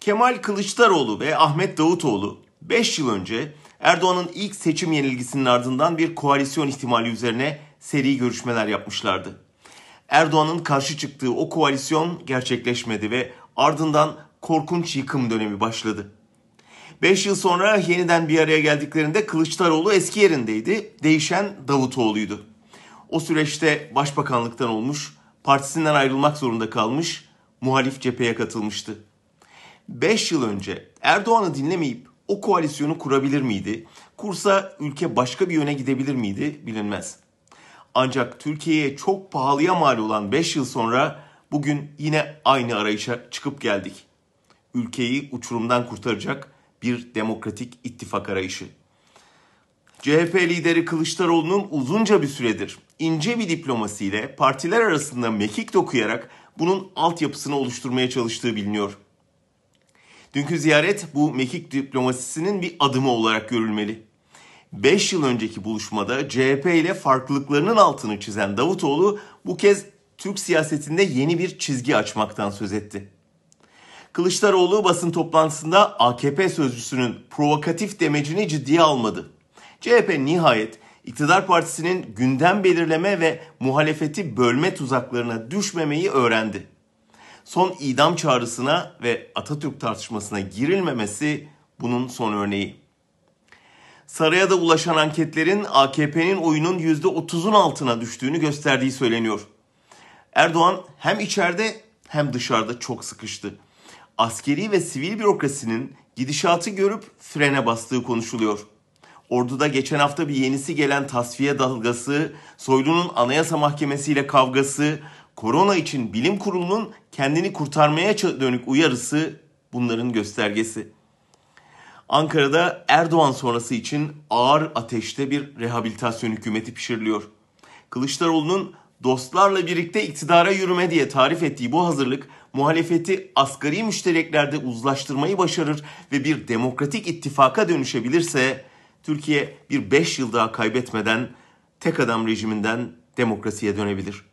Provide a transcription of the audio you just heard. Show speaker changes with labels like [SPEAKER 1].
[SPEAKER 1] Kemal Kılıçdaroğlu ve Ahmet Davutoğlu 5 yıl önce Erdoğan'ın ilk seçim yenilgisinin ardından bir koalisyon ihtimali üzerine seri görüşmeler yapmışlardı. Erdoğan'ın karşı çıktığı o koalisyon gerçekleşmedi ve ardından korkunç yıkım dönemi başladı. 5 yıl sonra yeniden bir araya geldiklerinde Kılıçdaroğlu eski yerindeydi, değişen Davutoğlu'ydu. O süreçte başbakanlıktan olmuş, partisinden ayrılmak zorunda kalmış, muhalif cepheye katılmıştı. 5 yıl önce Erdoğan'ı dinlemeyip o koalisyonu kurabilir miydi? Kursa ülke başka bir yöne gidebilir miydi bilinmez. Ancak Türkiye'ye çok pahalıya mal olan 5 yıl sonra bugün yine aynı arayışa çıkıp geldik. Ülkeyi uçurumdan kurtaracak bir demokratik ittifak arayışı. CHP lideri Kılıçdaroğlu'nun uzunca bir süredir ince bir diplomasiyle partiler arasında mekik dokuyarak bunun altyapısını oluşturmaya çalıştığı biliniyor. Dünkü ziyaret bu mekik diplomasisinin bir adımı olarak görülmeli. 5 yıl önceki buluşmada CHP ile farklılıklarının altını çizen Davutoğlu bu kez Türk siyasetinde yeni bir çizgi açmaktan söz etti. Kılıçdaroğlu basın toplantısında AKP sözcüsünün provokatif demecini ciddiye almadı. CHP nihayet iktidar partisinin gündem belirleme ve muhalefeti bölme tuzaklarına düşmemeyi öğrendi. Son idam çağrısına ve Atatürk tartışmasına girilmemesi bunun son örneği. Saraya da ulaşan anketlerin AKP'nin oyunun %30'un altına düştüğünü gösterdiği söyleniyor. Erdoğan hem içeride hem dışarıda çok sıkıştı. Askeri ve sivil bürokrasinin gidişatı görüp frene bastığı konuşuluyor. Ordu'da geçen hafta bir yenisi gelen tasfiye dalgası, Soylu'nun Anayasa Mahkemesi ile kavgası, korona için bilim kurulunun kendini kurtarmaya dönük uyarısı bunların göstergesi. Ankara'da Erdoğan sonrası için ağır ateşte bir rehabilitasyon hükümeti pişiriliyor. Kılıçdaroğlu'nun dostlarla birlikte iktidara yürüme diye tarif ettiği bu hazırlık muhalefeti asgari müştereklerde uzlaştırmayı başarır ve bir demokratik ittifaka dönüşebilirse Türkiye bir 5 yıl daha kaybetmeden tek adam rejiminden demokrasiye dönebilir.